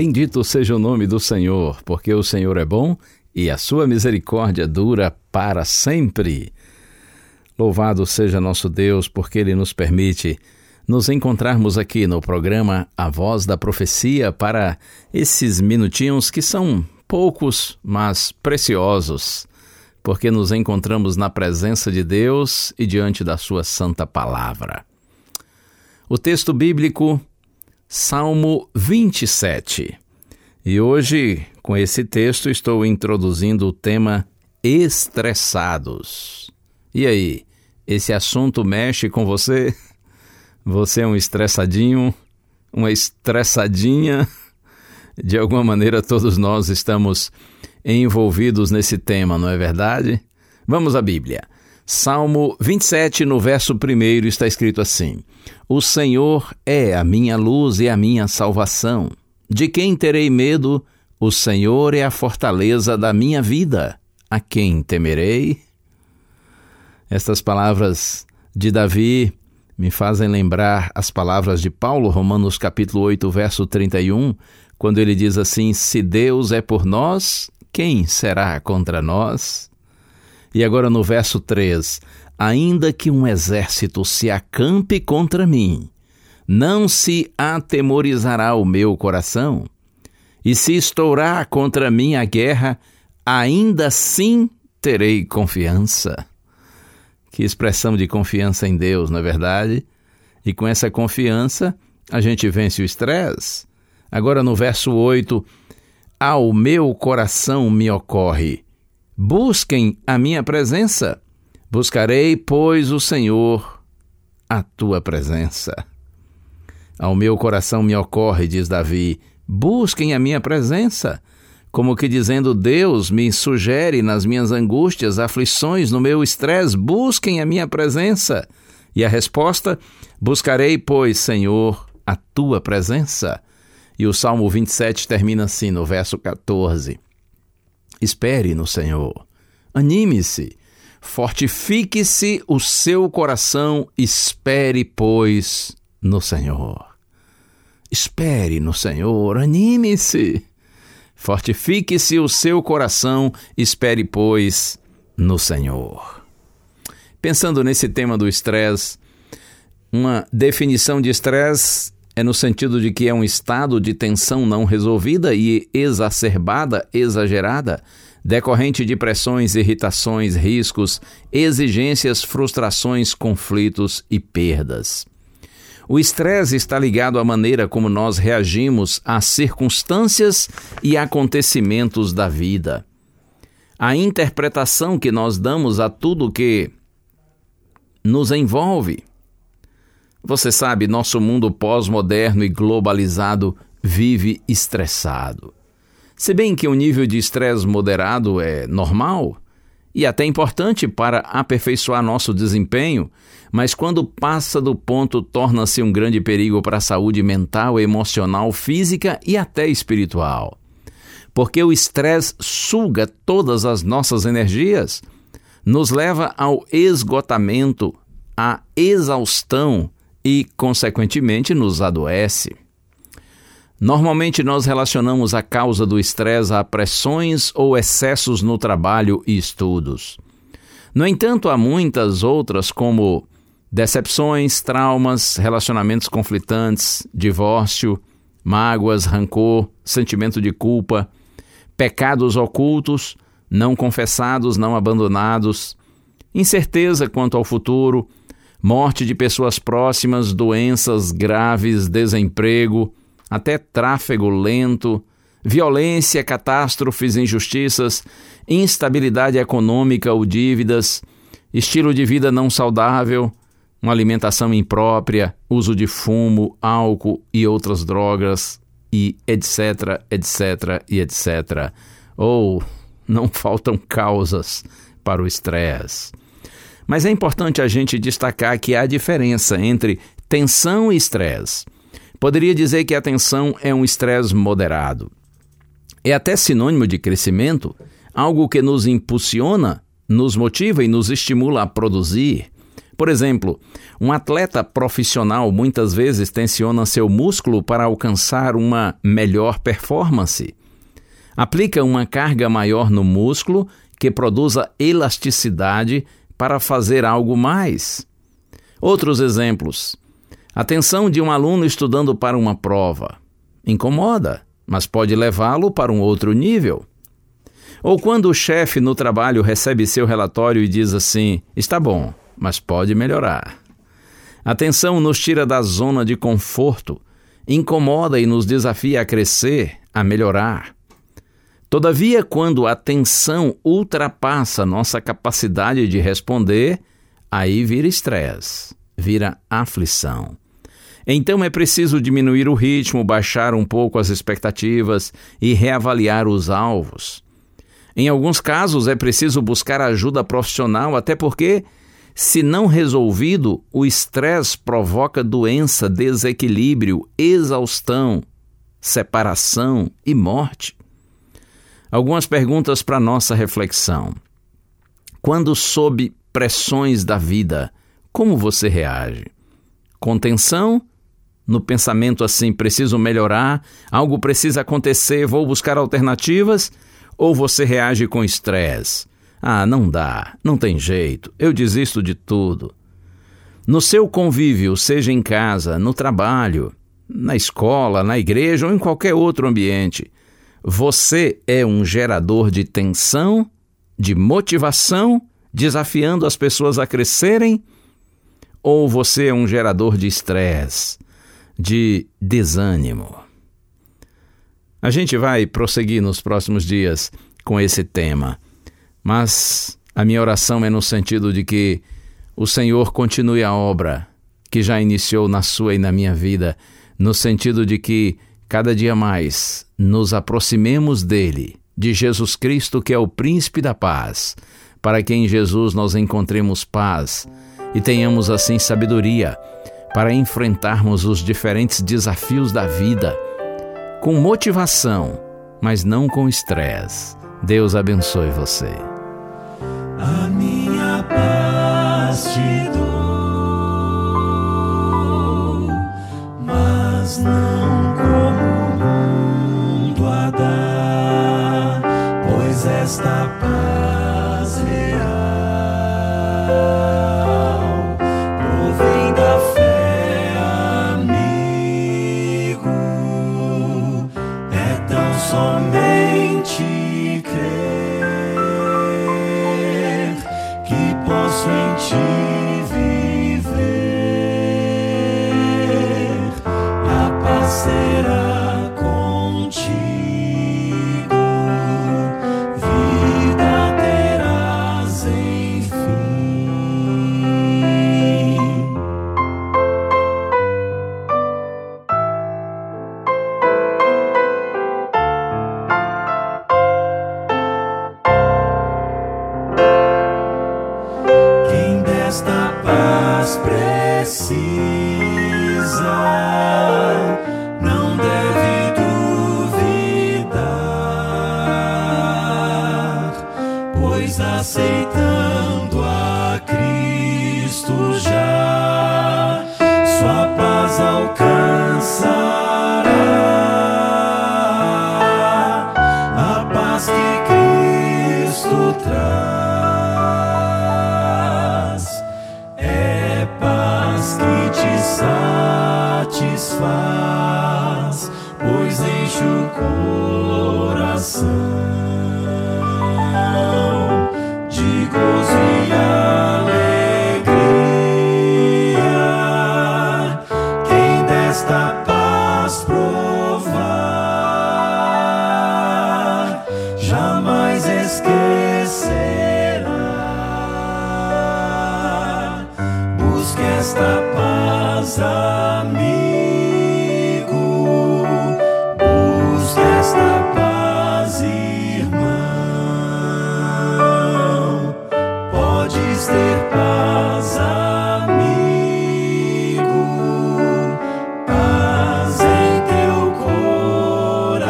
Bendito seja o nome do Senhor, porque o Senhor é bom e a sua misericórdia dura para sempre. Louvado seja nosso Deus, porque Ele nos permite nos encontrarmos aqui no programa A Voz da Profecia para esses minutinhos que são poucos, mas preciosos, porque nos encontramos na presença de Deus e diante da Sua Santa Palavra. O texto bíblico Salmo 27. E hoje, com esse texto, estou introduzindo o tema estressados. E aí, esse assunto mexe com você? Você é um estressadinho? Uma estressadinha? De alguma maneira, todos nós estamos envolvidos nesse tema, não é verdade? Vamos à Bíblia. Salmo 27, no verso 1, está escrito assim: O Senhor é a minha luz e a minha salvação. De quem terei medo? O Senhor é a fortaleza da minha vida. A quem temerei? Estas palavras de Davi me fazem lembrar as palavras de Paulo, Romanos capítulo 8, verso 31, quando ele diz assim: Se Deus é por nós, quem será contra nós? E agora no verso 3: Ainda que um exército se acampe contra mim, não se atemorizará o meu coração, e se estourar contra mim a guerra, ainda assim terei confiança. Que expressão de confiança em Deus, não é verdade? E com essa confiança, a gente vence o estresse. Agora no verso 8: Ao meu coração me ocorre Busquem a minha presença. Buscarei, pois, o Senhor, a tua presença. Ao meu coração me ocorre, diz Davi, busquem a minha presença. Como que dizendo, Deus me sugere nas minhas angústias, aflições, no meu estresse, busquem a minha presença. E a resposta: buscarei, pois, Senhor, a tua presença. E o Salmo 27 termina assim, no verso 14. Espere no Senhor. Anime-se. Fortifique-se o seu coração. Espere, pois, no Senhor. Espere no Senhor. Anime-se. Fortifique-se o seu coração. Espere, pois, no Senhor. Pensando nesse tema do estresse, uma definição de estresse é no sentido de que é um estado de tensão não resolvida e exacerbada, exagerada, decorrente de pressões, irritações, riscos, exigências, frustrações, conflitos e perdas. O estresse está ligado à maneira como nós reagimos às circunstâncias e acontecimentos da vida. A interpretação que nós damos a tudo que nos envolve. Você sabe, nosso mundo pós-moderno e globalizado vive estressado. Se bem que o nível de estresse moderado é normal e até importante para aperfeiçoar nosso desempenho, mas quando passa do ponto torna-se um grande perigo para a saúde mental, emocional, física e até espiritual. Porque o estresse suga todas as nossas energias. nos leva ao esgotamento, à exaustão e, consequentemente, nos adoece. Normalmente nós relacionamos a causa do estresse a pressões ou excessos no trabalho e estudos. No entanto, há muitas outras, como decepções, traumas, relacionamentos conflitantes, divórcio, mágoas, rancor, sentimento de culpa, pecados ocultos, não confessados, não abandonados, incerteza quanto ao futuro, morte de pessoas próximas, doenças graves, desemprego, até tráfego lento, violência, catástrofes, injustiças, instabilidade econômica ou dívidas, estilo de vida não saudável, uma alimentação imprópria, uso de fumo, álcool e outras drogas, e etc, etc e etc. Ou não faltam causas para o estresse. Mas é importante a gente destacar que há diferença entre tensão e estresse. Poderia dizer que a tensão é um estresse moderado. É até sinônimo de crescimento, algo que nos impulsiona, nos motiva e nos estimula a produzir. Por exemplo, um atleta profissional muitas vezes tensiona seu músculo para alcançar uma melhor performance. Aplica uma carga maior no músculo que produza elasticidade para fazer algo mais. Outros exemplos. A tensão de um aluno estudando para uma prova incomoda, mas pode levá-lo para um outro nível. Ou quando o chefe no trabalho recebe seu relatório e diz assim: está bom, mas pode melhorar. A tensão nos tira da zona de conforto, incomoda e nos desafia a crescer, a melhorar. Todavia, quando a tensão ultrapassa nossa capacidade de responder, aí vira estresse, vira aflição. Então é preciso diminuir o ritmo, baixar um pouco as expectativas e reavaliar os alvos. Em alguns casos é preciso buscar ajuda profissional, até porque se não resolvido, o estresse provoca doença, desequilíbrio, exaustão, separação e morte. Algumas perguntas para nossa reflexão. Quando sob pressões da vida, como você reage? Com tensão? No pensamento assim, preciso melhorar, algo precisa acontecer, vou buscar alternativas? Ou você reage com estresse? Ah, não dá, não tem jeito, eu desisto de tudo. No seu convívio, seja em casa, no trabalho, na escola, na igreja ou em qualquer outro ambiente, você é um gerador de tensão, de motivação, desafiando as pessoas a crescerem? Ou você é um gerador de estresse, de desânimo? A gente vai prosseguir nos próximos dias com esse tema. Mas a minha oração é no sentido de que o Senhor continue a obra que já iniciou na sua e na minha vida, no sentido de que cada dia mais nos aproximemos dele, de Jesus Cristo, que é o príncipe da paz, para que em Jesus nós encontremos paz e tenhamos assim sabedoria para enfrentarmos os diferentes desafios da vida com motivação, mas não com estresse. Deus abençoe você. A minha paz te dou, mas não pois esta precisa Ter paz, amigo. Paz em teu coração.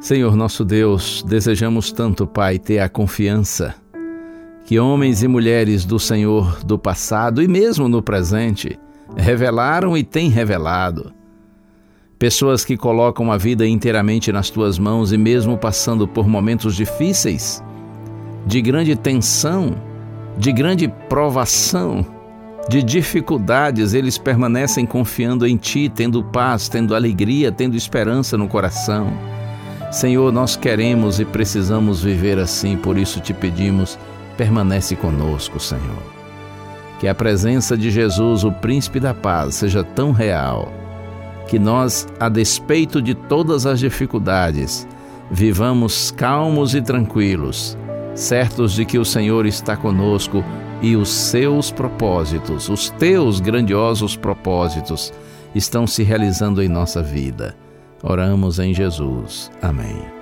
Senhor nosso Deus, desejamos tanto, Pai, ter a confiança que homens e mulheres do Senhor do passado e mesmo no presente revelaram e têm revelado. Pessoas que colocam a vida inteiramente nas tuas mãos e mesmo passando por momentos difíceis, de grande tensão, de grande provação, de dificuldades, eles permanecem confiando em ti, tendo paz, tendo alegria, tendo esperança no coração. Senhor, nós queremos e precisamos viver assim, por isso te pedimos, permanece conosco, Senhor. Que a presença de Jesus, o príncipe da paz, seja tão real que nós, a despeito de todas as dificuldades, vivamos calmos e tranquilos, certos de que o Senhor está conosco e os seus propósitos, os teus grandiosos propósitos, estão se realizando em nossa vida. Oramos em Jesus. Amém.